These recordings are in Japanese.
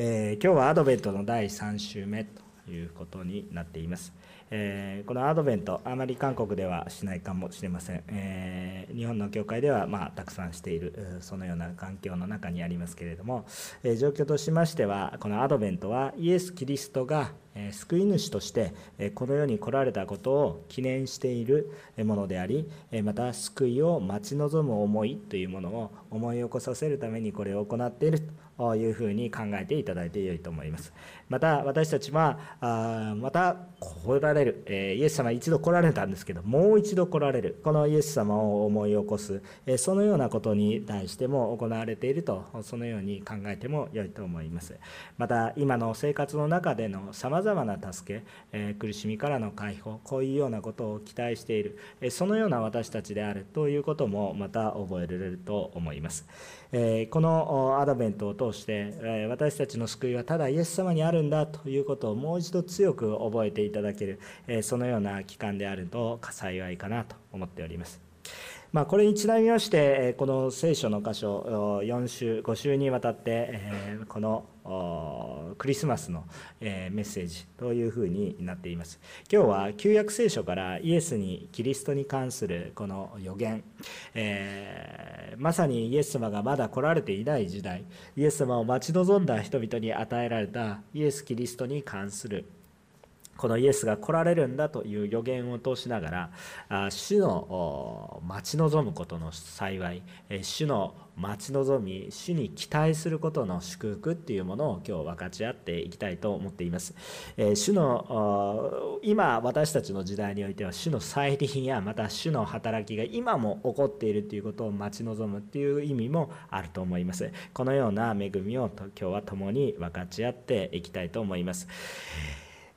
えー、今日はアドベントの第3週目ということになっています。えー、このアドベント、あまり韓国ではしないかもしれません。えー、日本の教会では、まあ、たくさんしている、そのような環境の中にありますけれども、えー、状況としましては、このアドベントはイエス・キリストが救い主としてこの世に来られたことを記念しているものでありまた救いを待ち望む思いというものを思い起こさせるためにこれを行っているというふうに考えていただいてよいと思いますまた私たちはまた来られる。えイエス様一度来られたんですけどもう一度来られる。このイエス様を思い起こす。えそのようなことに対しても行われているとそのように考えてもよいと思います。また今の生活の中でのさまざまな助け、え苦しみからの解放こういうようなことを期待している、えそのような私たちであるということもまた覚えられると思います、このアドベントを通して、私たちの救いはただイエス様にあるんだということをもう一度強く覚えていただける、そのような期間であると幸いかなと思っております。まあ、これにちなみまして、この聖書の箇所、4週、5週にわたって、このクリスマスのメッセージというふうになっています。今日は旧約聖書からイエスに、キリストに関するこの予言、えー、まさにイエス様がまだ来られていない時代、イエス様を待ち望んだ人々に与えられたイエス・キリストに関するこのイエスが来られるんだという予言を通しながら主の待ち望むことの幸い主の待ち望み主に期待することの祝福っていうものを今日分かち合っていきたいと思っています。主の今私たちの時代においては主の再臨やまた主の働きが今も起こっているということを待ち望むっていう意味もあると思います。このような恵みを今日は共に分かち合っていきたいと思います。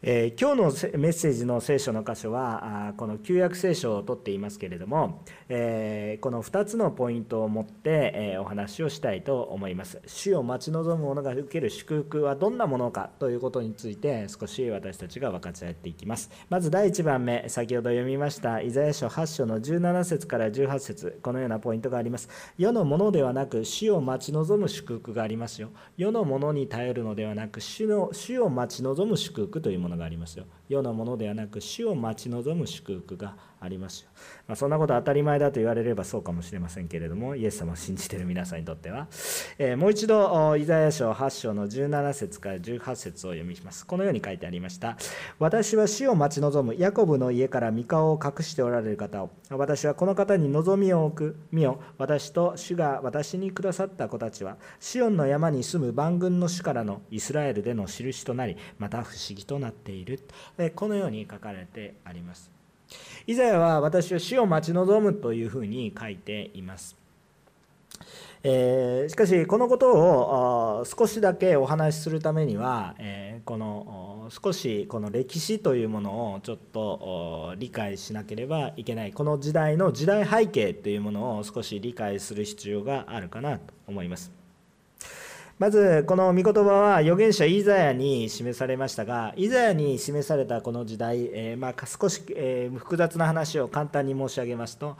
えー、今日のメッセージの聖書の箇所はこの旧約聖書をとっていますけれども、えー、この2つのポイントを持って、えー、お話をしたいと思います。主を待ち望む者が受ける祝福はどんなものかということについて少し私たちが分かち合っていきます。まず第1番目先ほど読みましたイザヤ書8章の17節から18節このようなポイントがあります。世のものではなく主を待ち望む祝福がありますよ。世のものに頼るのではなく主の主を待ち望む祝福というもの。ものがありますよ。世のものではなく死を待ち望む祝福があります。よ、まあ、そんなこと当たり前だと言われればそうかもしれませんけれどもイエス様を信じている皆さんにとっては、えー、もう一度イザヤ書8章の17節から18節を読みます。このように書いてありました。私は死を待ち望むヤコブの家から御顔を隠しておられる方を。私はこの方に望みを置く見よ。私と主が私にくださった子たちはシオンの山に住む万軍の主からのイスラエルでの印となりまた不思議となっている。このように書かれてありますイザヤは私は死を待ち望むというふうに書いています。えー、しかしこのことを少しだけお話しするためには、えー、この少しこの歴史というものをちょっと理解しなければいけないこの時代の時代背景というものを少し理解する必要があるかなと思います。まずこの御言葉は預言者イザヤに示されましたがイザヤに示されたこの時代、えー、まあ、少し、えー、複雑な話を簡単に申し上げますと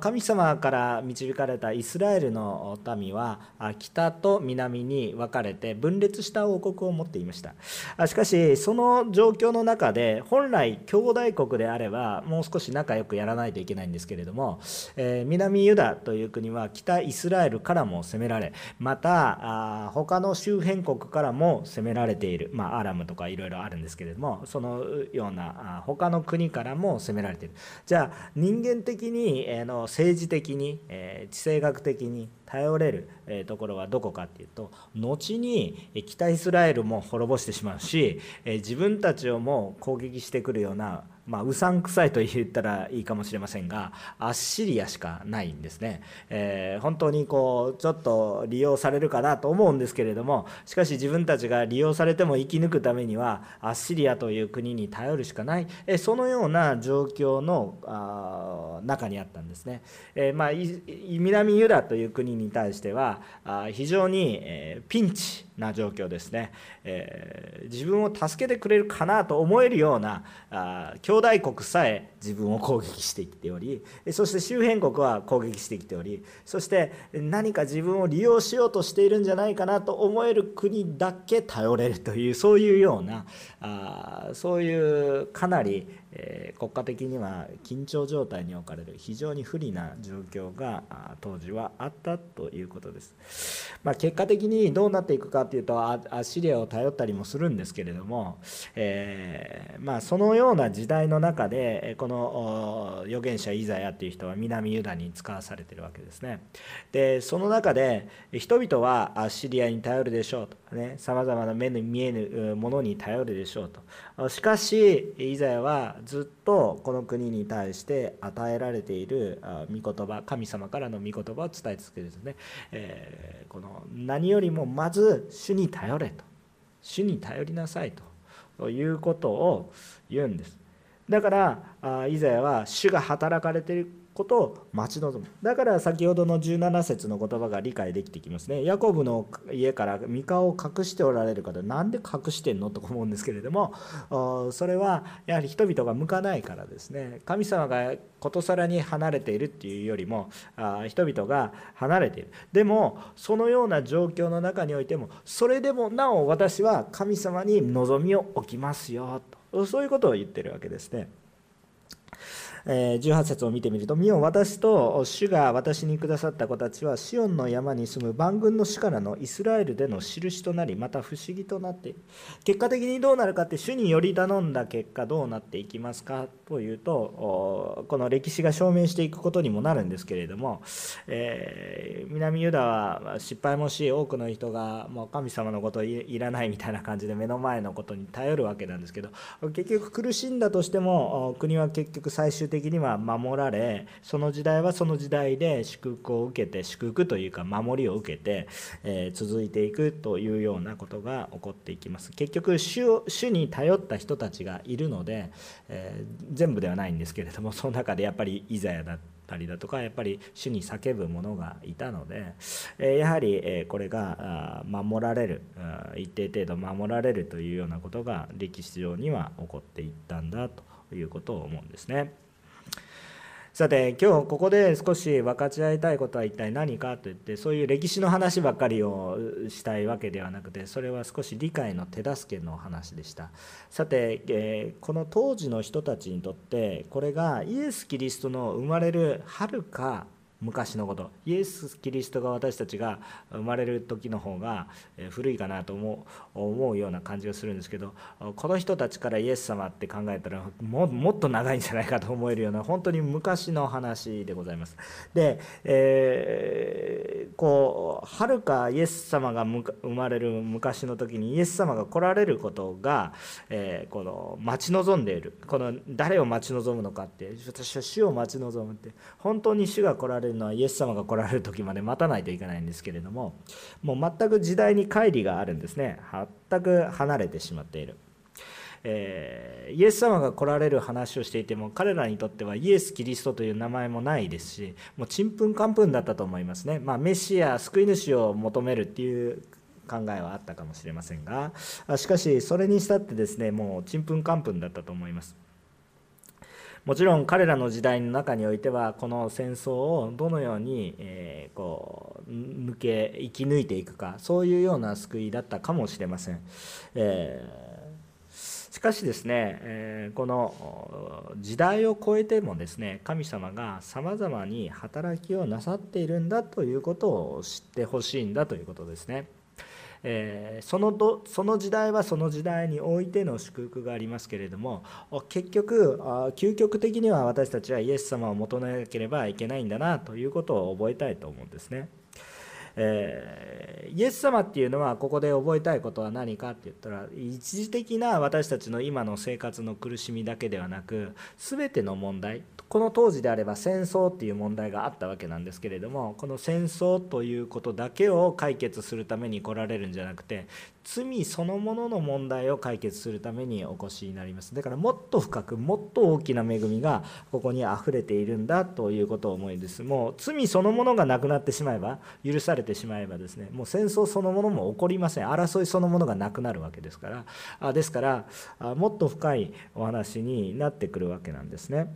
神様から導かれたイスラエルの民は北と南に分かれて分裂した王国を持っていました。しかしその状況の中で本来兄弟国であればもう少し仲良くやらないといけないんですけれども、えー、南ユダという国は北イスラエルからも攻められまた他の周辺国からも攻められている、まあ、アラムとかいろいろあるんですけれどもそのような他の国からも攻められている。じゃあ人間的に、えの政治的に、え地政学的に頼れるところはどこかっていうと後に北イスラエルも滅ぼしてしまうし自分たちをも攻撃してくるようなまあ、うさんくさいと言ったらいいかもしれませんがアッシリアしかないんですね、えー、本当にこうちょっと利用されるかなと思うんですけれどもしかし自分たちが利用されても生き抜くためにはアッシリアという国に頼るしかない、えそのような状況のあ中にあったんですね、えー、まあ、南ユダという国に対してはあ非常に、えピンチな状況ですね、えー、自分を助けてくれるかなと思えるようなあ兄弟国さえ自分を攻撃してきておりそして周辺国は攻撃してきておりそして何か自分を利用しようとしているんじゃないかなと思える国だけ頼れるというそういうようなあそういうかなりえ国家的には緊張状態に置かれる非常に不利な状況が当時はあったということです。まあ、結果的にどうなっていくかというとアシリアを頼ったりもするんですけれども、えー、まあ、そのような時代の中でこの預言者イザヤという人は南ユダに使わされているわけですね。でその中で人々はアシリアに頼るでしょうとさまざまな目に見えぬものに頼るでしょうと。しかしイザヤはずっとこの国に対して与えられている御言葉神様からの御言葉を伝え続けるんですね、えー、この何よりもまず主に頼れと。主に頼りなさいと。いうことを言うんです。だからイザヤは主が働かれていることを待ち望む。だから先ほどの17節の言葉が理解できてきますね。ヤコブの家から三河を隠しておられる方なんで隠してんのと思うんですけれどもそれはやはり人々が向かないからですね。神様がことさらに離れているっていうよりも人々が離れている。でもそのような状況の中においてもそれでもなお私は神様に望みを置きますよと。そういうことを言ってるわけですね。18節を見てみると「見よ私と主が私にくださった子たちはシオンの山に住む万軍の主からのイスラエルでの印となりまた不思議となって」結果的にどうなるかって主により頼んだ結果どうなっていきますかというとこの歴史が証明していくことにもなるんですけれども、えー、南ユダは失敗もし多くの人がもう神様のこといらないみたいな感じで目の前のことに頼るわけなんですけど結局苦しんだとしても国は結局最終的的には守られその時代はその時代で祝福を受けて祝福というか守りを受けて、えー、続いていくというようなことが起こっていきます結局主主に頼った人たちがいるので、えー、全部ではないんですけれどもその中でやっぱりイザヤだったりだとかやっぱり主に叫ぶ者がいたのでえやはりえこれが守られる一定程度守られるというようなことが歴史上には起こっていったんだということを思うんですね。さて今日ここで少し分かち合いたいことは一体何かといってそういう歴史の話ばっかりをしたいわけではなくてそれは少し理解の手助けの話でした。さて、えこの当時の人たちにとってこれがイエス・キリストの生まれるはるか昔のこと。イエス・キリストが私たちが生まれる時の方が古いかなと思思うような感じがするんですけどこの人たちからイエス様って考えたらもっと長いんじゃないかと思えるような本当に昔の話でございます。で、えー、こうはるかイエス様が生まれる昔の時にイエス様が来られることが、えー、この待ち望んでいるこの誰を待ち望むのかって私は主を待ち望むって本当に主が来られるのはイエス様が来られる時まで待たないといけないんですけれどももう全く時代に乖離があるんですね全く離れてしまっている。えー、イエス様が来られる話をしていても彼らにとってはイエス・キリストという名前もないですしもうちんぷんかんぷんだったと思いますね、まあ、メシア救い主を求めるっていう考えはあったかもしれませんがしかしそれにしたってですねもうちんぷんかんぷんだったと思いますもちろん彼らの時代の中においてはこの戦争をどのように、えー、こう抜け生き抜いていくかそういうような救いだったかもしれません。えー、しかしですね、え、この時代を超えてもですね神様がさまざまに働きをなさっているんだということを知ってほしいんだということですね。えー、そのどその時代はその時代においての祝福がありますけれども結局究極的には私たちはイエス様を求めなければいけないんだなということを覚えたいと思うんですね。えー、イエス様っていうのはここで覚えたいことは何かって言ったら一時的な私たちの今の生活の苦しみだけではなく全ての問題この当時であれば戦争っていう問題があったわけなんですけれどもこの戦争ということだけを解決するために来られるんじゃなくて罪そのものの問題を解決するためにお越しになります。だからもっと深くもっと大きな恵みがここにあふれているんだということを思いです。もう罪そのものがなくなってしまえば許されてしまえばですねもう戦争そのものも起こりません。争いそのものがなくなるわけですから。あですからもっと深いお話になってくるわけなんですね。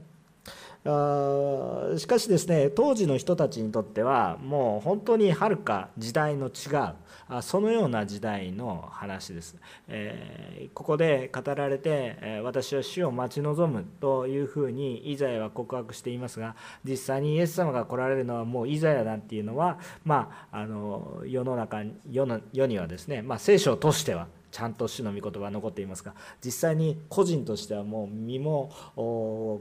あしかしですね当時の人たちにとってはもう本当にはるか時代の違う。そのような時代の話です。えここで語られて私は死を待ち望むというふうにイザヤは告白していますが実際にイエス様が来られるのはもうイザヤなんていうのは、まあ、あの世の中世の世にはですね、まあ、聖書を通してはちゃんと主の御言葉残っていますが実際に個人としてはもう身も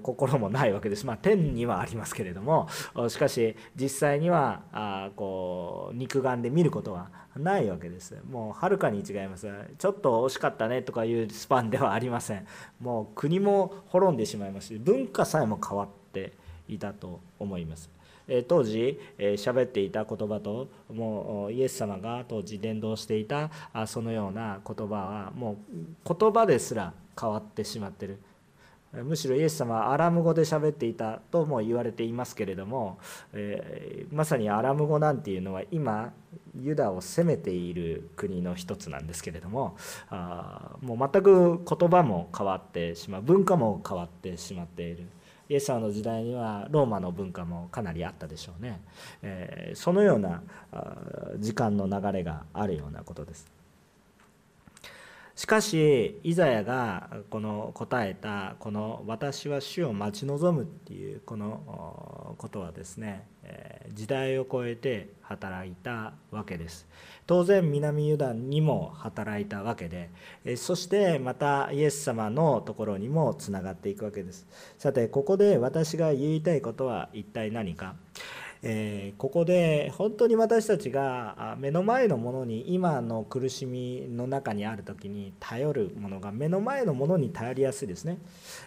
心もないわけです、まあ、天にはありますけれどもしかし実際にはあこう肉眼で見ることはないわけです。もうはるかに違います。ちょっと惜しかったねとかいうスパンではありません。もう国も滅んでしまいますし文化さえも変わっていたと思います。当時喋っていた言葉ともうイエス様が当時伝道していたそのような言葉はもう言葉ですら変わってしまってる。むしろイエス様はアラム語で喋っていたとも言われていますけれども、えー、まさにアラム語なんていうのは今ユダを攻めている国の一つなんですけれどもあもう全く言葉も変わってしまう文化も変わってしまっている。イエス様の時代にはローマの文化もかなりあったでしょうね、えー、そのような時間の流れがあるようなことですしかしイザヤがこの答えたこの「私は主を待ち望む」っていうこのことはですね時代を超えて働いたわけです。当然南ユダにも働いたわけでそしてまたイエス様のところにもつながっていくわけです。さてここで私が言いたいことは一体何か。えー、ここで本当に私たちが目の前のものに今の苦しみの中にある時に頼るものが目の前のものに頼りやすいですね。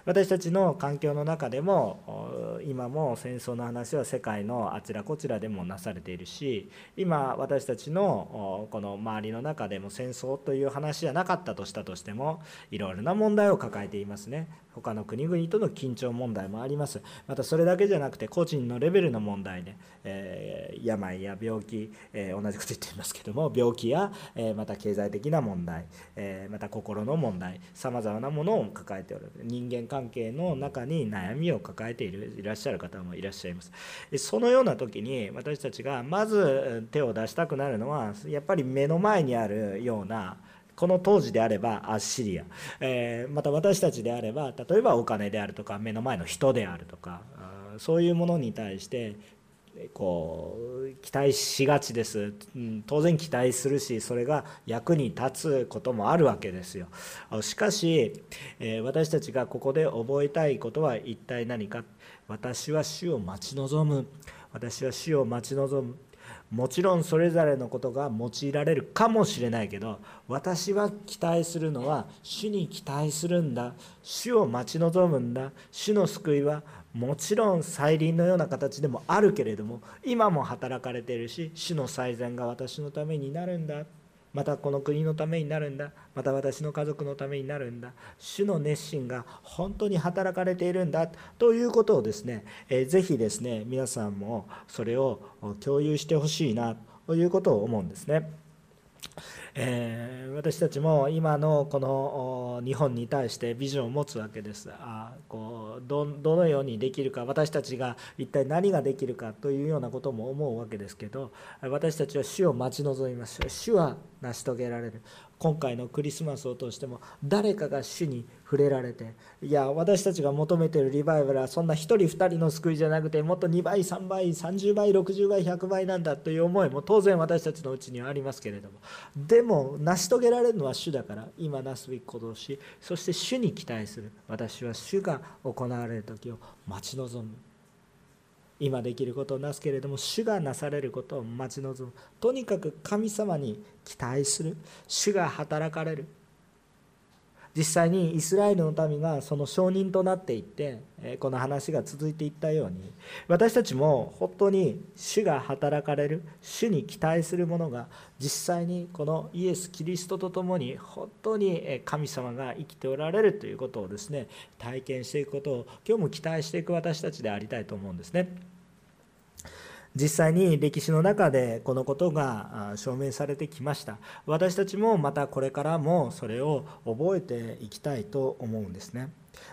私たちの環境の中でも今も戦争の話は世界のあちらこちらでもなされているし今私たちのこの周りの中でも戦争という話じゃなかったとしたとしてもいろいろな問題を抱えていますね。他の国々との緊張問題もあります。またそれだけじゃなくて個人のレベルの問題でえー、病や病気、えー、同じこと言っていますけども病気や、えー、また経済的な問題、えまた心の問題さまざまなものを抱えておる。人間関係の中に悩みを抱えているいらっしゃる方もいらっしゃいます。そのような時に私たちがまず手を出したくなるのはやっぱり目の前にあるようなこの当時であればアッシリア、えー、また私たちであれば例えばお金であるとか目の前の人であるとかそういうものに対してこう期待しがちです、うん、当然期待するしそれが役に立つこともあるわけですよ。しかし、えー、私たちがここで覚えたいことは一体何か。私は主を待ち望む。私は主を待ち望む。もちろんそれぞれのことが用いられるかもしれないけど私は期待するのは主に期待するんだ。主を待ち望むんだ。主の救いはもちろん再臨のような形でもあるけれども今も働かれているし主の最善が私のためになるんだ。またこの国のためになるんだ。また私の家族のためになるんだ。主の熱心が本当に働かれているんだ。ということをですね、えー、ぜひですね皆さんもそれを共有してほしいな。ということを思うんですね。えー、私たちも今のこの日本に対してビジョンを持つわけです。あこうどどのようにできるか私たちが一体何ができるかというようなことも思うわけですけど私たちは主を待ち望みまし主は成し遂げられる。今回のクリスマスを通しても誰かが主に触れられていや私たちが求めてるリバイバルはそんな1人2人の救いじゃなくてもっと2倍3倍30倍60倍100倍なんだという思いも当然私たちのうちにはありますけれども。でも成し遂げられるのは主だから今なすべきことをしそして主に期待する。私は主が行われる時を待ち望む。今できることをなすけれども主がなされることを待ち望む。とにかく神様に期待する。主が働かれる。実際にイスラエルの民がその証人となっていってこの話が続いていったように私たちも本当に主が働かれる主に期待するものが実際にこのイエス・キリストと共に本当に神様が生きておられるということをですね体験していくことを今日も期待していく私たちでありたいと思うんですね。実際に歴史の中でこのことが証明されてきました。私たちもまたこれからもそれを覚えていきたいと思うんですね。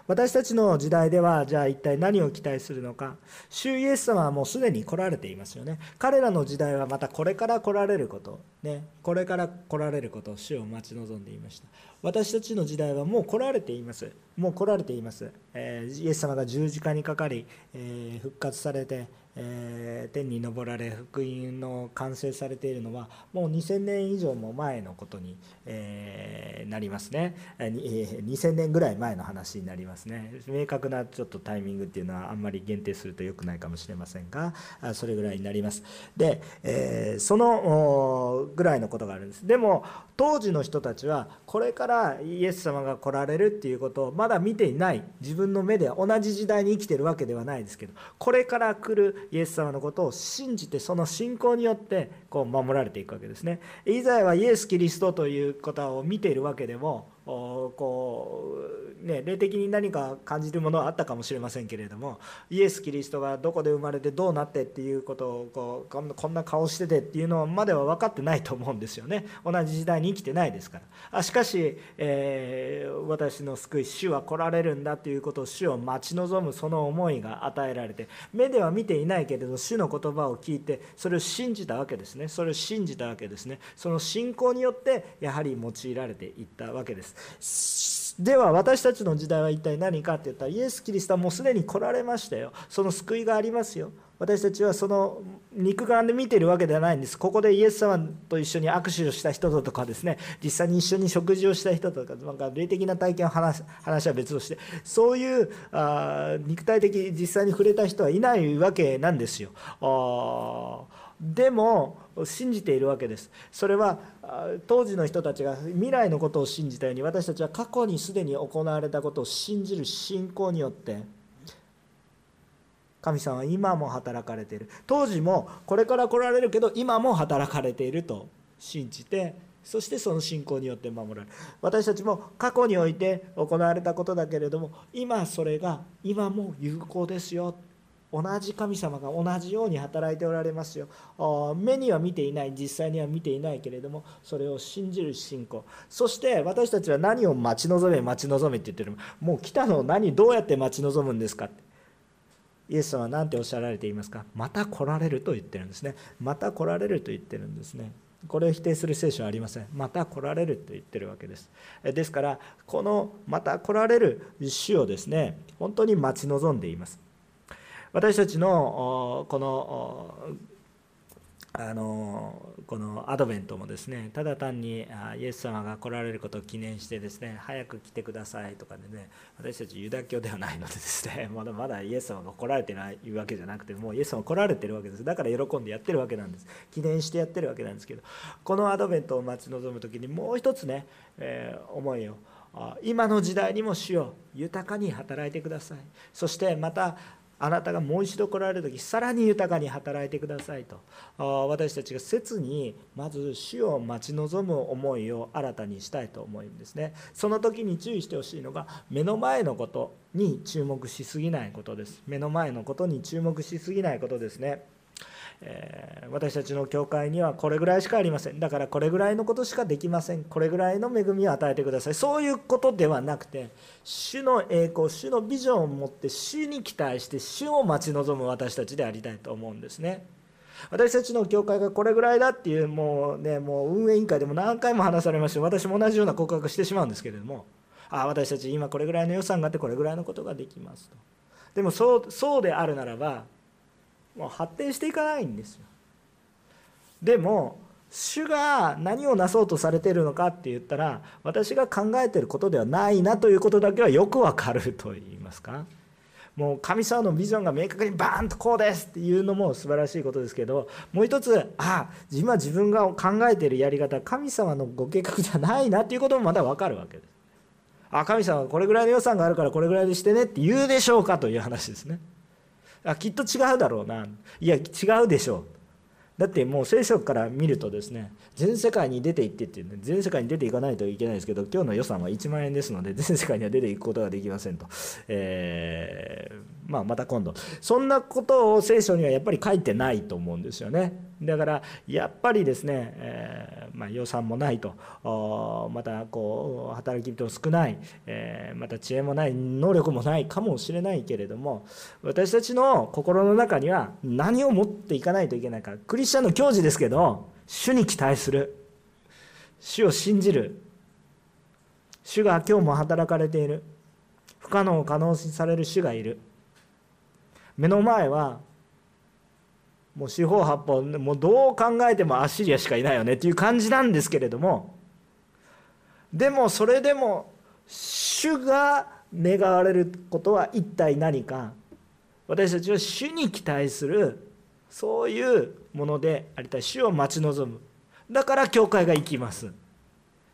私たちの時代ではじゃあ一体何を期待するのか。主イエス様はもうすでに来られていますよね。彼らの時代はまたこれから来られること。ね。これから来られることを主を待ち望んでいました。私たちの時代はもう来られています。もう来られています、えー、イエス様が十字架にかかり、えー、復活されてえー、天に昇られ福音の完成されているのはもう2000年以上も前のことに、えー、なりますね、えー、2000年ぐらい前の話になりますね。明確なちょっとタイミングっていうのはあんまり限定すると良くないかもしれませんがそれぐらいになります。で、えそのぐらいのことがあるんです。でも当時の人たちはこれからイエス様が来られるっていうことをまだ見ていない。自分の目で同じ時代に生きてるわけではないですけどこれから来るイエス様のことを信じてその信仰によってこう守られていくわけですね。イザヤはイエス・キリストということを見ているわけでもこうね、霊的に何か感じるものはあったかもしれませんけれどもイエス・キリストがどこで生まれてどうなってっていうことをこうこんな顔しててっていうのまでは分かってないと思うんですよね。同じ時代に生きてないですから。あしかし、えー、私の救い主は来られるんだということを主を待ち望むその思いが与えられて目では見ていないけれど主の言葉を聞いてそれを信じたわけですね。それを信じたわけですね。その信仰によってやはり用いられていったわけです。では私たちの時代は一体何かって言ったらイエス・キリストはもうすでに来られましたよ。その救いがありますよ。私たちはその肉眼で見てるわけではないんです。ここでイエス様と一緒に握手をした人だとかですね。実際に一緒に食事をした人だとかなんか霊的な体験を話話は別として。そういうあ肉体的実際に触れた人はいないわけなんですよ。あでも信じているわけです。それは当時の人たちが未来のことを信じたように私たちは過去にすでに行われたことを信じる信仰によって神様は今も働かれている。当時もこれから来られるけど今も働かれていると信じてそしてその信仰によって守られる。私たちも過去において行われたことだけれども今それが今も有効ですよ。同じ神様が同じように働いておられますよ。目には見ていない実際には見ていないけれどもそれを信じる信仰。そして私たちは何を待ち望め待ち望めって言ってるもう来たのを何どうやって待ち望むんですか？ってイエス様は何ておっしゃられていますか？また来られると言ってるんですね。また来られると言ってるんですね。これを否定する聖書はありません。また来られると言ってるわけです。ですからこのまた来られる主をですね本当に待ち望んでいます。私たちのこのあのこのアドベントもですねただ単にイエス様が来られることを記念してですね早く来てくださいとかでね私たちユダ教ではないのでですね まだまだイエス様が来られてないわけじゃなくてもうイエス様来られてるわけです。だから喜んでやってるわけなんです。記念してやってるわけなんですけどこのアドベントを待ち望む時にもう一つね、えー、思いを今の時代にも主よ豊かに働いてください。そしてまたあなたがもう一度来られる時さらに豊かに働いてくださいと。私たちが切にまず主を待ち望む思いを新たにしたいと思うんですね。その時に注意してほしいのが目の前のことに注目しすぎないことです。目の前のことに注目しすぎないことですね。え、私たちの教会にはこれぐらいしかありません。だからこれぐらいのことしかできません。これぐらいの恵みを与えてください。そういうことではなくて主の栄光主のビジョンを持って主に期待して主を待ち望む私たちでありたいと思うんですね。私たちの教会がこれぐらいだっていうもうねもう運営委員会でも何回も話されまして私も同じような告白してしまうんですけれどもああ私たち今これぐらいの予算があってこれぐらいのことができますと。でもそうそうであるならばもう発展していかないんですよ。でも主が何をなそうとされているのかって言ったら私が考えていることではないなということだけはよくわかると言いますか。もう神様のビジョンが明確にバーンとこうですっていうのも素晴らしいことですけどもう一つあ今自分が考えているやり方神様のご計画じゃないなっていうこともまだ分かるわけです。あ神様これぐらいの予算があるからこれぐらいでしてねって言うでしょうかという話ですね。あきっと違うだろうな。いや違うでしょう。だってもう聖書から見るとですね全世界に出て行ってっていうね全世界に出ていかないといけないですけど今日の予算は1万円ですので全世界には出ていくことができませんと、えー、まあ、また今度。そんなことを聖書にはやっぱり書いてないと思うんですよね。だからやっぱりですね、えー、まあ、予算もないとまたこう働き人少ない、えー、また知恵もない能力もないかもしれないけれども私たちの心の中には何を持っていかないといけないかクリスチャンの教授ですけど主に期待する主を信じる主が今日も働かれている不可能を可能にされる主がいる。目の前はもう四方八方もうどう考えてもアッシリアしかいないよねっていう感じなんですけれどもでもそれでも主が願われることは一体何か。私たちは主に期待するそういうものでありたい。主を待ち望む。だから教会が生きます。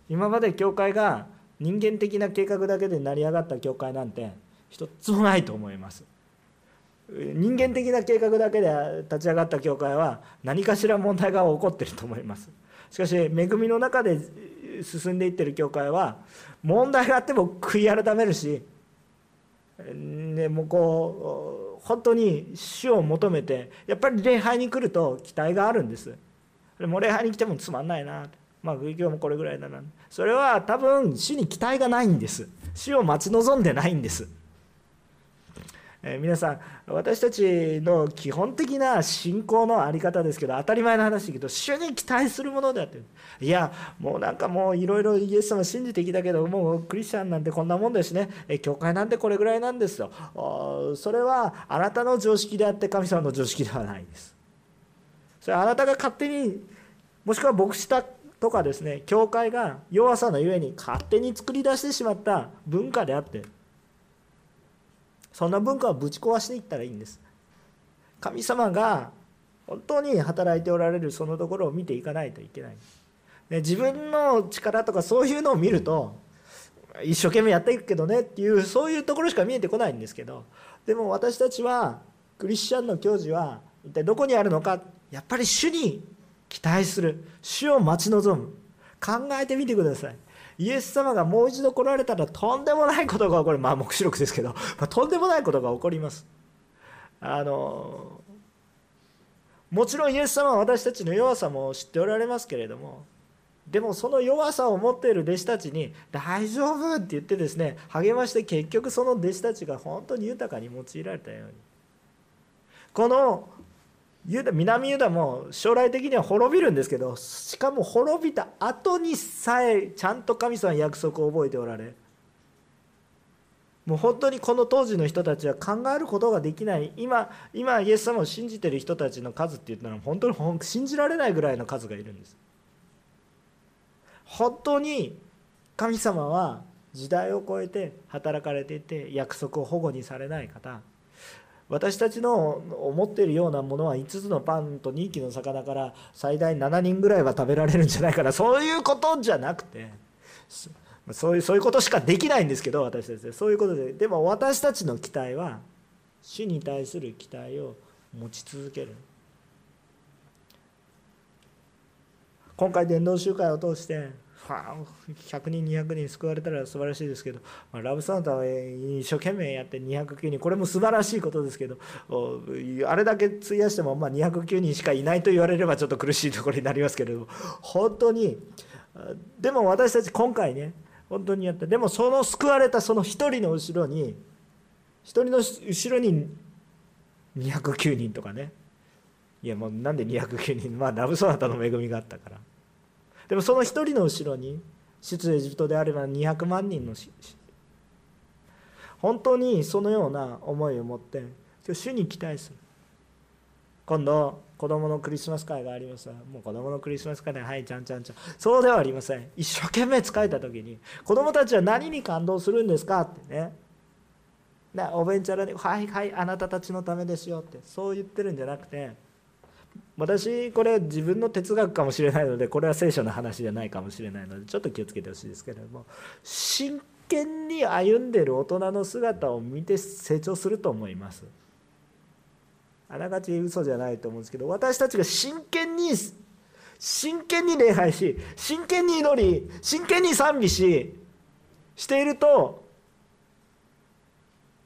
今まで教会が人間的な計画だけで成り上がった教会なんて一つもないと思います。人間的な計画だけで立ち上がった教会は何かしら問題が起こってると思います。しかし恵みの中で進んでいってる教会は問題があっても悔い改めるし、ね、もうこう本当に死を求めてやっぱり礼拝に来ると期待があるんです。でも礼拝に来てもつまんないな。まあ今日もこれぐらいだな。それは多分死に期待がないんです。死を待ち望んでないんです。え皆さん私たちの基本的な信仰の在り方ですけど当たり前の話だけど主に期待するものであって。いやもうなんかもういろいろイエス様信じてきたけどもうクリスチャンなんてこんなもんですね。教会なんてこれぐらいなんですよ。それはあなたの常識であって神様の常識ではないです。それあなたが勝手にもしくは牧師とかですね教会が弱さのゆえに勝手に作り出してしまった文化であってそんな文化をぶち壊していったらいいんです。神様が本当に働いておられるそのところを見ていかないといけない。で自分の力とかそういうのを見ると一生懸命やっていくけどねっていうそういうところしか見えてこないんですけどでも私たちはクリスチャンの教授は一体どこにあるのかやっぱり主に期待する。主を待ち望む。考えてみてください。イエス様がもう一度来られたらとんでもないことが起こる。まあ黙示録ですけど、まあ、とんでもないことが起こります。あのもちろんイエス様は私たちの弱さも知っておられますけれどもでもその弱さを持っている弟子たちに「大丈夫!」って言ってですね励まして結局その弟子たちが本当に豊かに用いられたように。このユダ南ユダも将来的には滅びるんですけどしかも滅びた後にさえちゃんと神様の約束を覚えておられもう本当にこの当時の人たちは考えることができない。今今イエス様を信じてる人たちの数って言ったら本当に信じられないぐらいの数がいるんです。本当に神様は時代を超えて働かれていて約束を保護にされない方。私たちの思っているようなものは5つのパンと2匹の魚から最大7人ぐらいは食べられるんじゃないかな。そういうことじゃなくてそういうそういうことしかできないんですけど私たちそういうことで。でも私たちの期待は主に対する期待を持ち続ける。今回伝道集会を通して100人200人救われたら素晴らしいですけど、まあ、ラブサンタは一生懸命やって209人これも素晴らしいことですけどあれだけ費やしてもまあ209人しかいないと言われればちょっと苦しいところになりますけれども本当にでも私たち今回ね本当にやったでもその救われたその1人の後ろに1人の後ろに209人とかねいやもうなんで209人まあラブソナタの恵みがあったから。でもその一人の後ろに出エジプトであれば200万人の本当にそのような思いを持って主に期待する。今度子供のクリスマス会があります。もう子供のクリスマス会ではいちゃんちゃんちゃん。そうではありません。一生懸命使えた時に子供たちは何に感動するんですかってねおべんちゃらに「はいはいあなたたちのためですよ」ってそう言ってるんじゃなくて私これ自分の哲学かもしれないのでこれは聖書の話じゃないかもしれないのでちょっと気をつけてほしいですけれども真剣に歩んでる大人の姿を見て成長すると思います。あながち嘘じゃないと思うんですけど私たちが真剣に真剣に礼拝し真剣に祈り真剣に賛美ししていると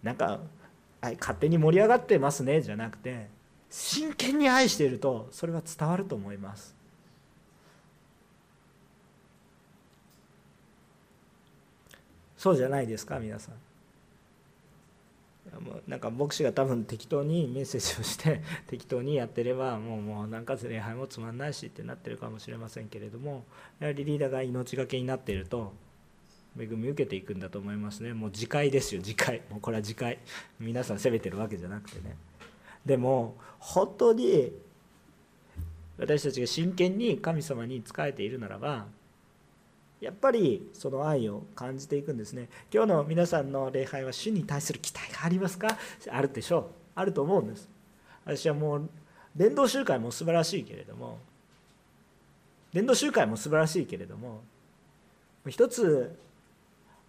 なんかはい勝手に盛り上がってますねじゃなくて真剣に愛しているとそれは伝わると思います。そうじゃないですか皆さん。もうなんか牧師が多分適当にメッセージをして 適当にやってればもうもう何か礼拝もつまんないしってなってるかもしれませんけれどもやはりリーダーが命がけになっていると恵み受けていくんだと思いますね。もう自戒ですよ自戒もうこれは自戒皆さん責めてるわけじゃなくてね。でも本当に私たちが真剣に神様に仕えているならばやっぱりその愛を感じていくんですね。今日の皆さんの礼拝は主に対する期待がありますか？あるでしょう。あると思うんです。私はもう伝道集会も素晴らしいけれども伝道集会も素晴らしいけれども一つ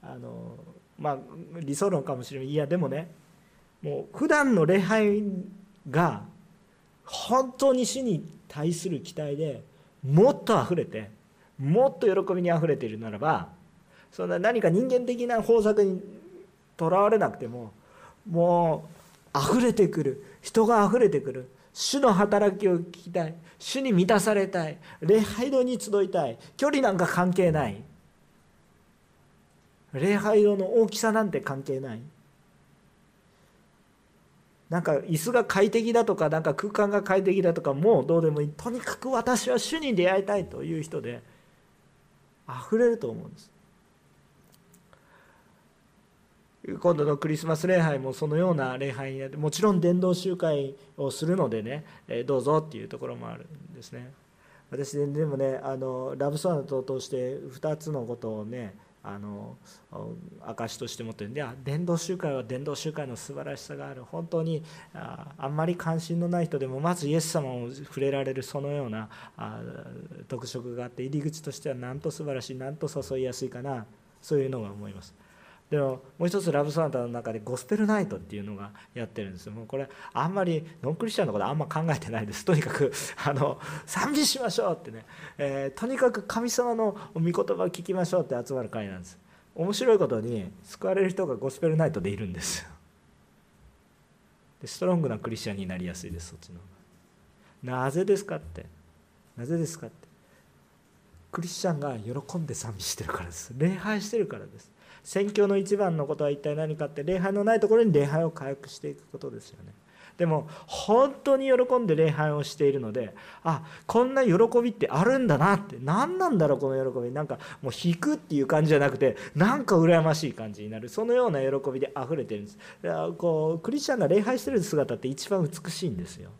あのまあ理想論かもしれない。いやでもねもう普段の礼拝が本当に主に対する期待でもっと溢れてもっと喜びにあふれているならばそんな何か人間的な方策にとらわれなくてももう溢れてくる人が溢れてくる主の働きを聞きたい主に満たされたい礼拝堂に集いたい距離なんか関係ない礼拝堂の大きさなんて関係ないなんか椅子が快適だとかなんか空間が快適だとかもうどうでもいい。とにかく私は主に出会いたいという人で溢れると思うんです。今度のクリスマス礼拝もそのような礼拝になってもちろん伝道集会をするのでねどうぞっていうところもあるんですね。私でもねあのラブソナトを通して2つのことをねあの証として持ってるんで伝道集会は伝道集会の素晴らしさがある。本当にああんまり関心のない人でもまずイエス様を触れられるそのようなあ特色があって入り口としてはなんと素晴らしいなんと誘いやすいかなそういうのが思います。でももう一つラブソナタの中でゴスペルナイトっていうのがやってるんですもうこれあんまりノンクリスチャンのことあんま考えてないです。とにかく あの賛美しましょうってね、えー、とにかく神様の御言葉を聞きましょうって集まる会なんです。面白いことに救われる人がゴスペルナイトでいるんです。でストロングなクリスチャンになりやすいですそっちのなぜですかって。なぜですかって。クリスチャンが喜んで賛美してるからです。礼拝してるからです。宣教の一番のことは一体何かって礼拝のないところに礼拝を回復していくことですよね。でも本当に喜んで礼拝をしているのであこんな喜びってあるんだなって。何なんだろうこの喜び。なんかもう引くっていう感じじゃなくてなんか羨ましい感じになる。そのような喜びで溢れてるんです。こうクリスチャンが礼拝してる姿って一番美しいんですよ。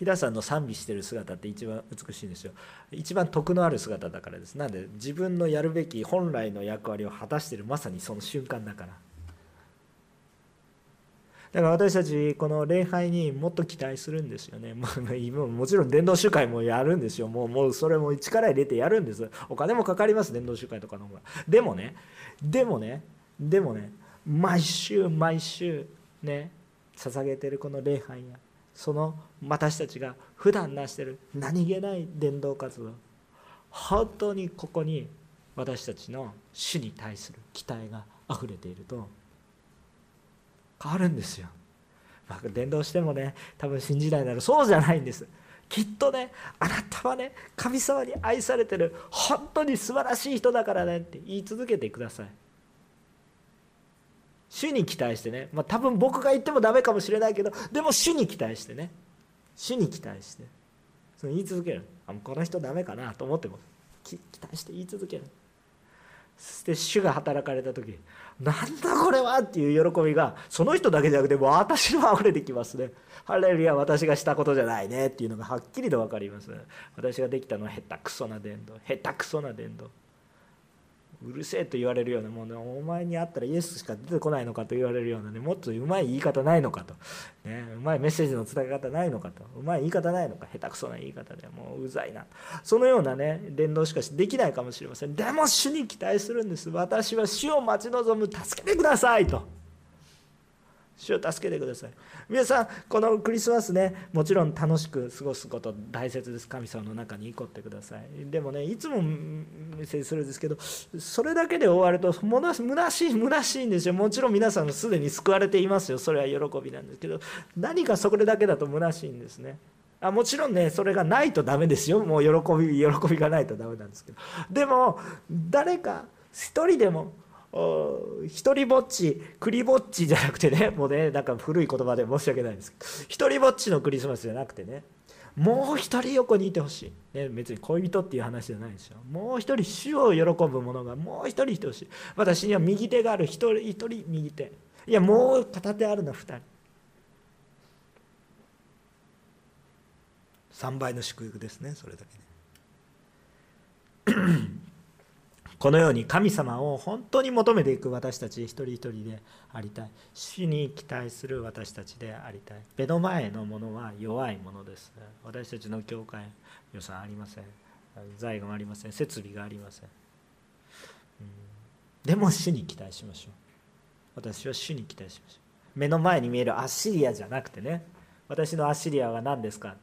皆さんの賛美してる姿って一番美しいんですよ。一番徳のある姿だからです。なんで自分のやるべき本来の役割を果たしてるまさにその瞬間だから。だから私たちこの礼拝にもっと期待するんですよね。もうもちろん伝道集会もやるんですよ。もうもうそれも力入れてやるんです。お金もかかります伝道集会とかの方が。でもねでもねでもね毎週毎週ね捧げてるこの礼拝やその私たちが普段なしてる何気ない伝道活動本当にここに私たちの主に対する期待があふれていると変わるんですよ。まあ、伝道してもね多分新時代ならそうじゃないんです。きっとねあなたはね神様に愛されてる本当に素晴らしい人だからねって言い続けてください。主に期待してね、まあ、多分僕が言ってもダメかもしれないけどでも主に期待してね。主に期待して。その言い続ける。あこの人ダメかなと思っても。期待して言い続ける。そして主が働かれた時なんだこれはっていう喜びがその人だけじゃなくて私にも溢れてきますね。ハレルヤ私がしたことじゃないねっていうのがはっきりと分かります。私ができたのは下手くそな伝道。下手くそな伝道。うるせえと言われるようなものお前に会ったらイエスしか出てこないのかと言われるようなねもっとうまい言い方ないのかと、ね、うまいメッセージの伝え方ないのかと。うまい言い方ないのか。下手くそな言い方で。もううざいな。そのようなね伝道しかしできないかもしれません。でも主に期待するんです。私は主を待ち望む。助けてくださいと。主を助けてください。皆さんこのクリスマスねもちろん楽しく過ごすこと大切です。神様の中に行こってください。でもねいつもメッセージするんですけどそれだけで終わるとむな虚しい虚しいんですよ。もちろん皆さんすでに救われていますよ。それは喜びなんですけど何かそれだけだと虚しいんですね。あもちろんねそれがないとダメですよ。もう喜び喜びがないとダメなんですけど。でも誰か一人でも一人ぼっちクリぼっちじゃなくてね もうねなんか古い言葉で申し訳ないです。けど一人ぼっちのクリスマスじゃなくてねもう一人横にいてほしい、ね、別に恋人っていう話じゃないですよ。もう一人主を喜ぶ者がもう一人いてほしい。私には右手がある一人一人右手。いやもう片手あるの二人。3倍の祝福ですねそれだけねこのように神様を本当に求めていく私たち一人一人でありたい。主に期待する私たちでありたい。目の前のものは弱いものです。私たちの教会予算ありません。財がありません。設備がありません、うん、でも主に期待しましょう。私は主に期待しましょう。目の前に見えるアッシリアじゃなくてね。私のアッシリアは何ですか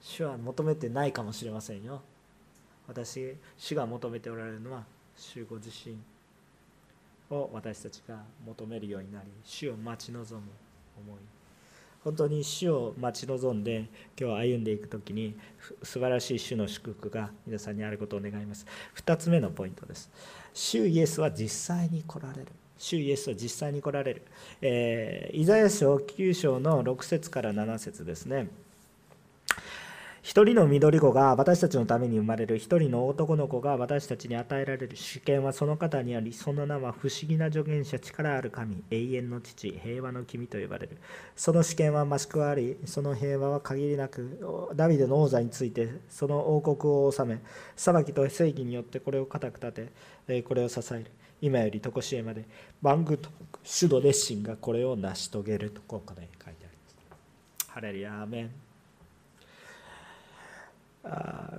主は求めてないかもしれませんよ。私主が求めておられるのは主ご自身を私たちが求めるようになり主を待ち望む思い。本当に主を待ち望んで今日歩んでいく時に素晴らしい主の祝福が皆さんにあることを願います。2つ目のポイントです。主イエスは実際に来られる。主イエスは実際に来られる、えー、イザヤ書9章の6節から7節ですね。一人の緑子が私たちのために生まれる。一人の男の子が私たちに与えられる主権はその方にありその名は不思議な助言者力ある神永遠の父平和の君と呼ばれる。その主権は増しくありその平和は限りなくダビデの王座についてその王国を治め裁きと正義によってこれを固く立てこれを支える。今より常しえまで万具と主の熱心がこれを成し遂げるとここで書いてあります。ハレルヤーメン。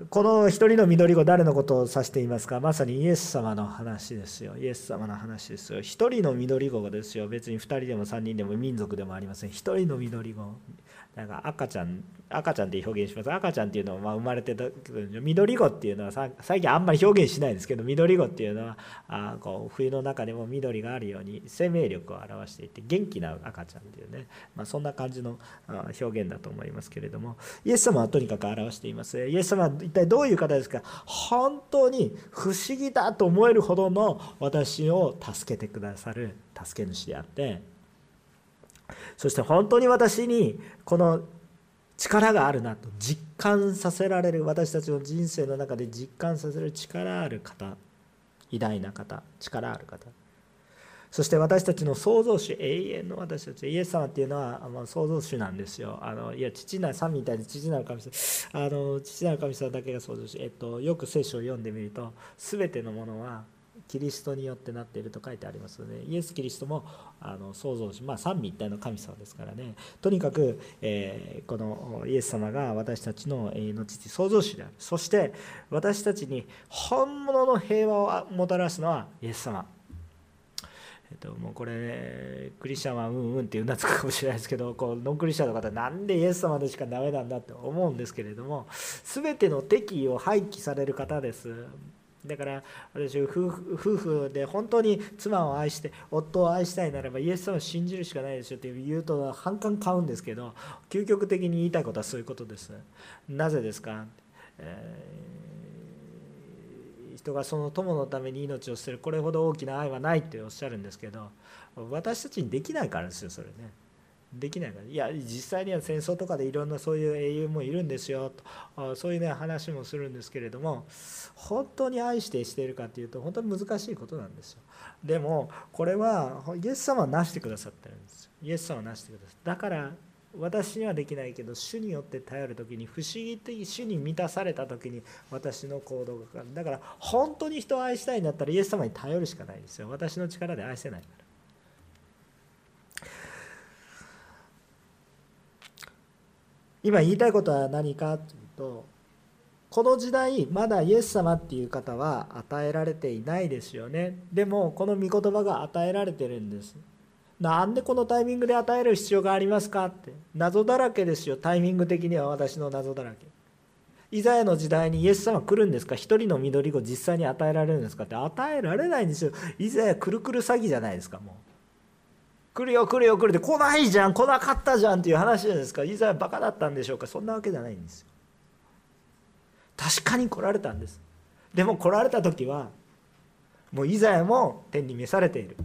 この一人の緑子誰のことを指していますか？まさにイエス様の話ですよ。イエス様の話ですよ。一人の緑子ですよ。別に2人でも3人でも民族でもありません。一人の緑子。なんか赤ちゃん赤ちゃんって表現します。赤ちゃんっていうのはま生まれてた緑子っていうのは最近あんまり表現しないんですけど緑子っていうのはあこう冬の中でも緑があるように生命力を表していて元気な赤ちゃんっていうね、まあ、そんな感じの表現だと思いますけれども。イエス様はとにかく表しています。イエス様は一体どういう方ですか？本当に不思議だと思えるほどの私を助けてくださる助け主であって。そして本当に私にこの力があるなと実感させられる私たちの人生の中で実感させる力ある方偉大な方力ある方。そして私たちの創造主永遠の私たちイエス様っていうのは、創造主なんですよ。あのいや父なる神みたいに父なる神様。あの父なる神様だけが創造主、えっと、よく聖書を読んでみると全てのものはキリストによってなっていると書いてありますのでイエス・キリストもあの創造主。まあ三位一体の神様ですからね。とにかく、えー、このイエス様が私たちの永遠の父創造主である。そして私たちに本物の平和をもたらすのはイエス様。えっと、もうこれ、クリスチャンはうんうんってうなつくかもしれないですけどこうノンクリスチャンの方なんでイエス様でしかダメなんだって思うんですけれども全ての敵意を廃棄される方です。だから私夫婦で本当に妻を愛して夫を愛したいならばイエス様を信じるしかないですよって言うと反感買うんですけど究極的に言いたいことはそういうことです。なぜですか、えー、人がその友のために命を捨てる。これほど大きな愛はないっておっしゃるんですけど私たちにできないからですよそれね。できないから。いや実際には戦争とかでいろんなそういう英雄もいるんですよと。そういうね話もするんですけれども本当に愛してしているかっていうと本当に難しいことなんですよ。でもこれはイエス様はなしてくださってるんですよ。イエス様はなしてくださってだから私にはできないけど主によって頼る時に不思議的主に満たされた時に私の行動がかかるだから本当に人を愛したい。んだったらイエス様に頼るしかない。ですよ私の力で愛せない。から今言いたいことは何かというとこの時代まだイエス様っていう方は与えられていないですよね。でもこの御言葉が与えられてるんです。なんでこのタイミングで与える必要がありますかって。謎だらけですよ。タイミング的には私の謎だらけ。イザヤの時代にイエス様来るんですか？一人の緑子実際に与えられるんですかって。与えられないんですよ。イザヤくるくる詐欺じゃないですかもう。来るよ来るよ来るで来ないじゃん。来なかったじゃんっていう話じゃないですか。イザヤバカだったんでしょうか？そんなわけじゃないんですよ。確かに来られたんです。でも来られた時はもうイザヤも天に召されている。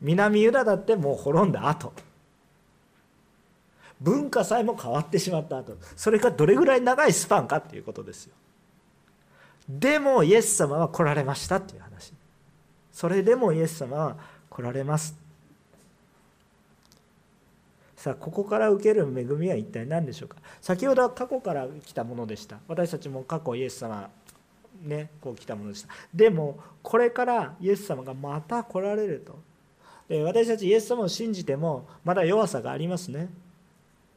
南ユダだってもう滅んだ後。文化さえも変わってしまった後。それがどれぐらい長いスパンかっていうことですよ。でもイエス様は来られましたっていう話。それでもイエス様は来られます。さあここから受ける恵みは一体何でしょうか。先ほどは過去から来たものでした。私たちも過去イエス様ねこう来たものでした。でもこれからイエス様がまた来られると。私たちイエス様を信じてもまだ弱さがありますね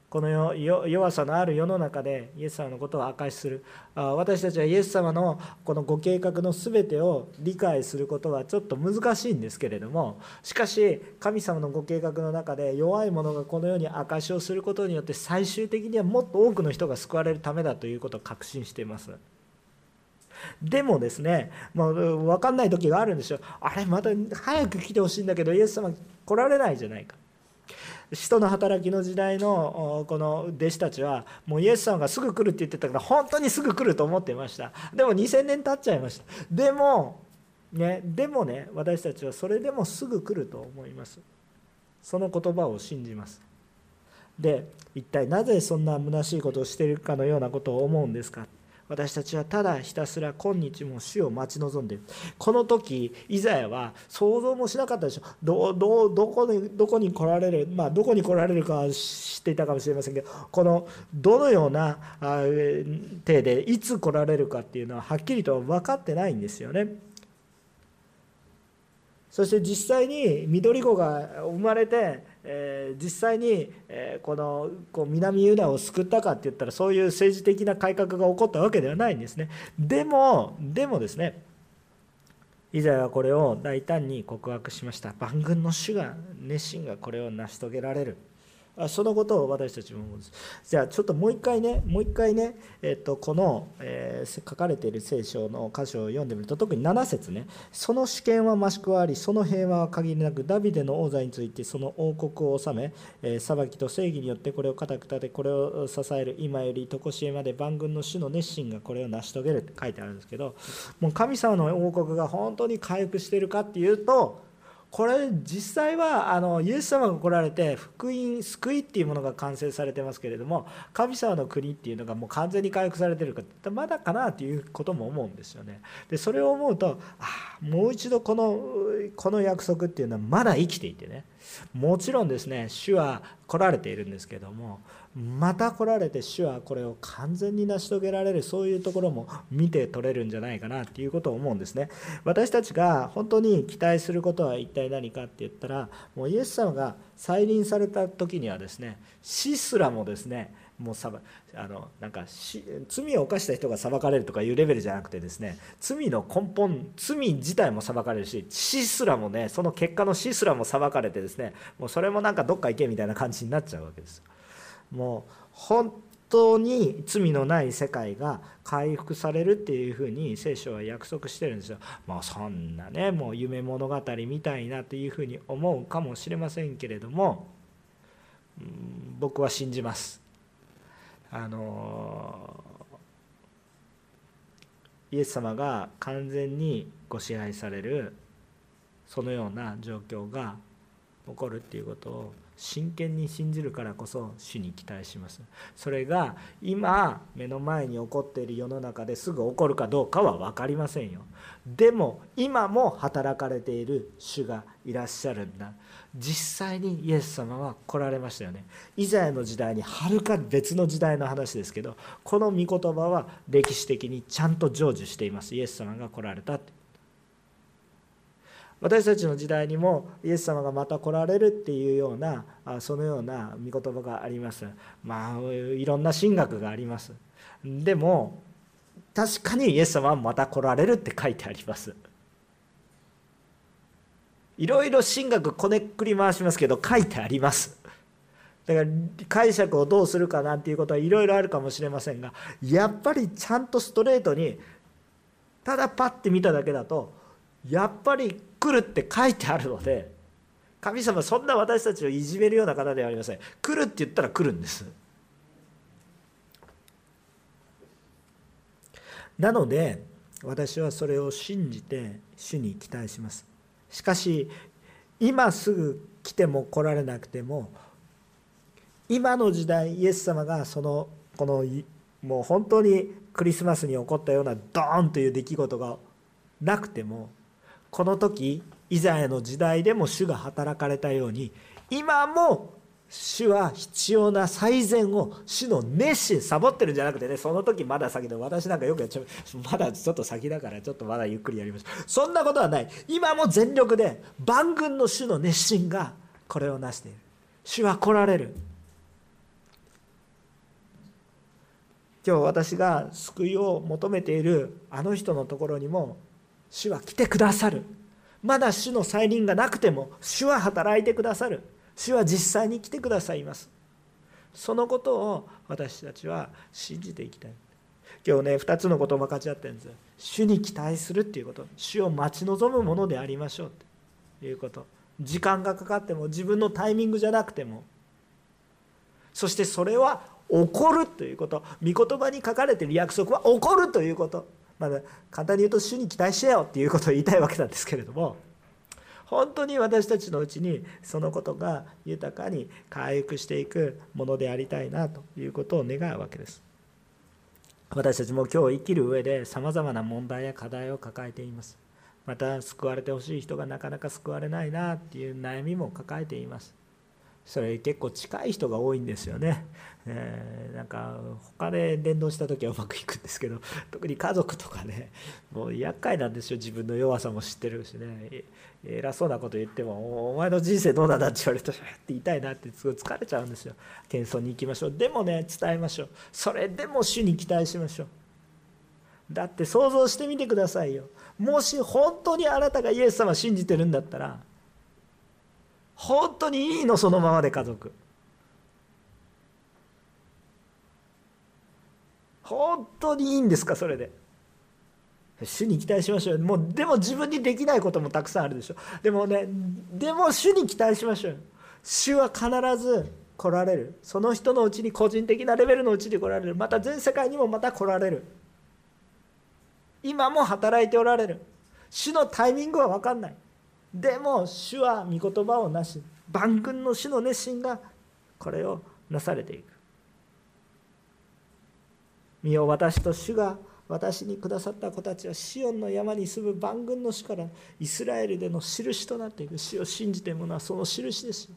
この弱さのある世の中でイエス様のことを証しする私たちはイエス様のこのご計画の全てを理解することはちょっと難しいんですけれどもしかし神様のご計画の中で弱い者がこのように証しをすることによって最終的にはもっと多くの人が救われるためだということを確信しています。でもですね、まあ、分かんない時があるんですよ。あれまた早く来てほしいんだけどイエス様来られないじゃないか。使徒の働きの時代のこの弟子たちはもうイエス様がすぐ来るって言ってたから本当にすぐ来ると思ってました。でも2000年経っちゃいました。でもねでもね私たちはそれでもすぐ来ると思います。その言葉を信じます。で一体なぜそんな虚しいことをしているかのようなことを思うんですか。私たちはただひたすら今日も死を待ち望んでいるこの時イザヤは想像もしなかったでしょどどどこにどこに来られるまあどこに来られるかは知っていたかもしれませんけどこのどのような手でいつ来られるかっていうのははっきりと分かってないんですよね。そして実際に緑子が生まれてえー、実際に、えー、このこう南ユダを救ったかって言ったらそういう政治的な改革が起こったわけではないんですね。でもでもですねイザヤはこれを大胆に告白しました。万軍の主が熱心がこれを成し遂げられる。そのことを私たちも思うんです。じゃあちょっともう一回ね、もう一回ね、えっと、この、えー、書かれている聖書の箇所を読んでみると、特に7節ね、その主権は増し加わり、その平和は限りなく、ダビデの王座についてその王国を治め、えー、裁きと正義によってこれを固く立て、これを支える今より常しえまで万軍の主の熱心がこれを成し遂げるって書いてあるんですけど、もう神様の王国が本当に回復してるかっていうと、これ実際はあのイエス様が来られて福音救いっていうものが完成されてますけれども神様の国っていうのがもう完全に回復されてるかってまだかなっていうことも思うんですよね。でそれを思うとああもう一度このこの約束っていうのはまだ生きていてねもちろんですね主は来られているんですけどもまた来られて主はこれを完全に成し遂げられるそういうところも見て取れるんじゃないかなっていうことを思うんですね。私たちが本当に期待することは一体何かって言ったらもうイエス様が再臨された時にはですね死すらもですねもうさあのなんか罪を犯した人が裁かれるとかいうレベルじゃなくてですね罪の根本罪自体も裁かれるし死すらもねその結果の死すらも裁かれてですねもうそれもなんかどっか行けみたいな感じになっちゃうわけですもう本当に罪のない世界が回復されるっていうふうに聖書は約束してるんですよ。もうそんなねもう夢物語みたいなというふうに思うかもしれませんけれども、うん、僕は信じます。あのイエス様が完全にご支配されるそのような状況が起こるっていうことを真剣に信じるからこそ主に期待します。それが今目の前に起こっている世の中ですぐ起こるかどうかは分かりませんよ。でも今も働かれている主がいらっしゃるんだ。実際にイエス様は来られましたよね。イザヤの時代にはるか別の時代の話ですけどこの御言葉は歴史的にちゃんと成就しています。イエス様が来られたって。私たちの時代にもイエス様がまた来られるっていうようなそのような御言葉があります。まあいろんな神学があります。でも確かにイエス様はまた来られるって書いてあります。いろいろ神学こねっくり回しますけど書いてあります。だから解釈をどうするかなんていうことはいろいろあるかもしれませんがやっぱりちゃんとストレートにただパッて見ただけだとやっぱり来るって書いてあるので神様そんな私たちをいじめるような方ではありません。来るって言ったら来るんです。なので私はそれを信じて主に期待します。しかし今すぐ来ても来られなくても今の時代イエス様がそのこのもう本当にクリスマスに起こったようなドーンという出来事がなくてもこの時イザヤの時代でも主が働かれたように今も主は必要な最善を主の熱心サボってるんじゃなくてねその時まだ先で私なんかよくやっちゃうまだちょっと先だからちょっとまだゆっくりやりましょうそんなことはない。今も全力で万軍の主の熱心がこれを成している。主は来られる。今日私が救いを求めているあの人のところにも主は来てくださる。まだ主の再臨がなくても主は働いてくださる。主は実際に来てくださいます。そのことを私たちは信じていきたい。今日ね2つのことを分かち合ってるんです主に期待するっていうこと。主を待ち望むものでありましょうということ。時間がかかっても自分のタイミングじゃなくても。そしてそれは起こるということ。御言葉に書かれている約束は起こるということ。まだ簡単に言うと主に期待してよっていうことを言いたいわけなんですけれども本当に私たちのうちにそのことが豊かに回復していくものでありたいなということを願うわけです。私たちも今日生きる上でさまざまな問題や課題を抱えています。また救われてほしい人がなかなか救われないなっていう悩みも抱えています。それ結構近い人が多いんですよね。えー、なんか他で連動した時はうまくいくんですけど 特に家族とかねもう厄介なんですよ。自分の弱さも知ってるしね。偉そうなこと言っても「お前の人生どうなんだ?」って言われるとって言いたいなってすごい疲れちゃうんですよ。謙遜に行きましょう。でもね伝えましょう。それでも主に期待しましょう。だって想像してみてくださいよ。もし本当にあなたがイエス様信じてるんだったら本当にいいのそのままで家族。本当にいいんですかそれで。主に期待しましょうもうでも自分にできないこともたくさんあるでしょ。でもねでも主に期待しましょう主は必ず来られる。その人のうちに個人的なレベルのうちに来られる。また全世界にもまた来られる。今も働いておられる。主のタイミングは分かんない。でも主は御言葉をなし万軍の主の熱心がこれをなされていく。見よ私と主が私にくださった子たちはシオンの山に住む万軍の主からイスラエルでの印となっていく。主を信じている者はその印です。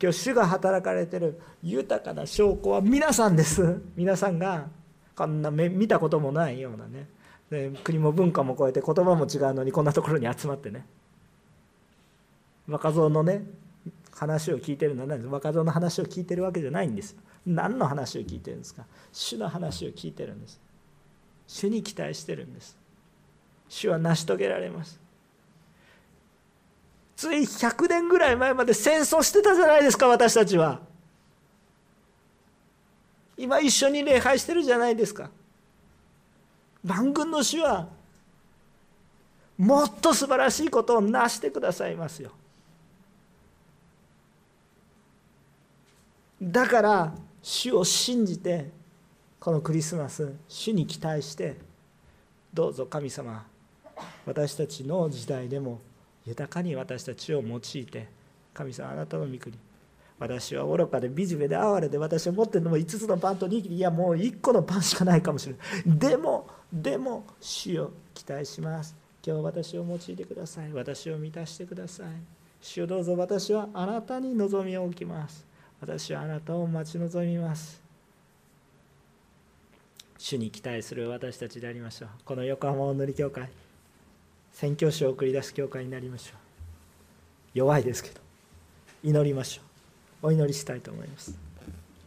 今日主が働かれてる豊かな証拠は皆さんです。皆さんがこんな見たこともないようなね。国も文化も超えて言葉も違うのにこんなところに集まってね。若造のね話を聞いてるのは何です？若造の話を聞いてるわけじゃないんです。何の話を聞いてるんですか？主の話を聞いてるんです。主に期待してるんです。主は成し遂げられます。つい100年ぐらい前まで戦争してたじゃないですか私たちは。今一緒に礼拝してるじゃないですか。万軍の主はもっと素晴らしいことを成してくださいますよ。だから主を信じてこのクリスマス主に期待してどうぞ神様私たちの時代でも豊かに私たちを用いて神様あなたの御国私は愚かで惨めで哀れで私は持ってるのも5つのパンと2切りいやもう1個のパンしかないかもしれない。でもでも主を期待します。今日私を用いてください。私を満たしてください。主をどうぞ私はあなたに望みを置きます。私はあなたを待ち望みます。主に期待する私たちでありましょう。この横浜を塗り教会宣教師を送り出す教会になりましょう。弱いですけど祈りましょう。お祈りしたいと思います。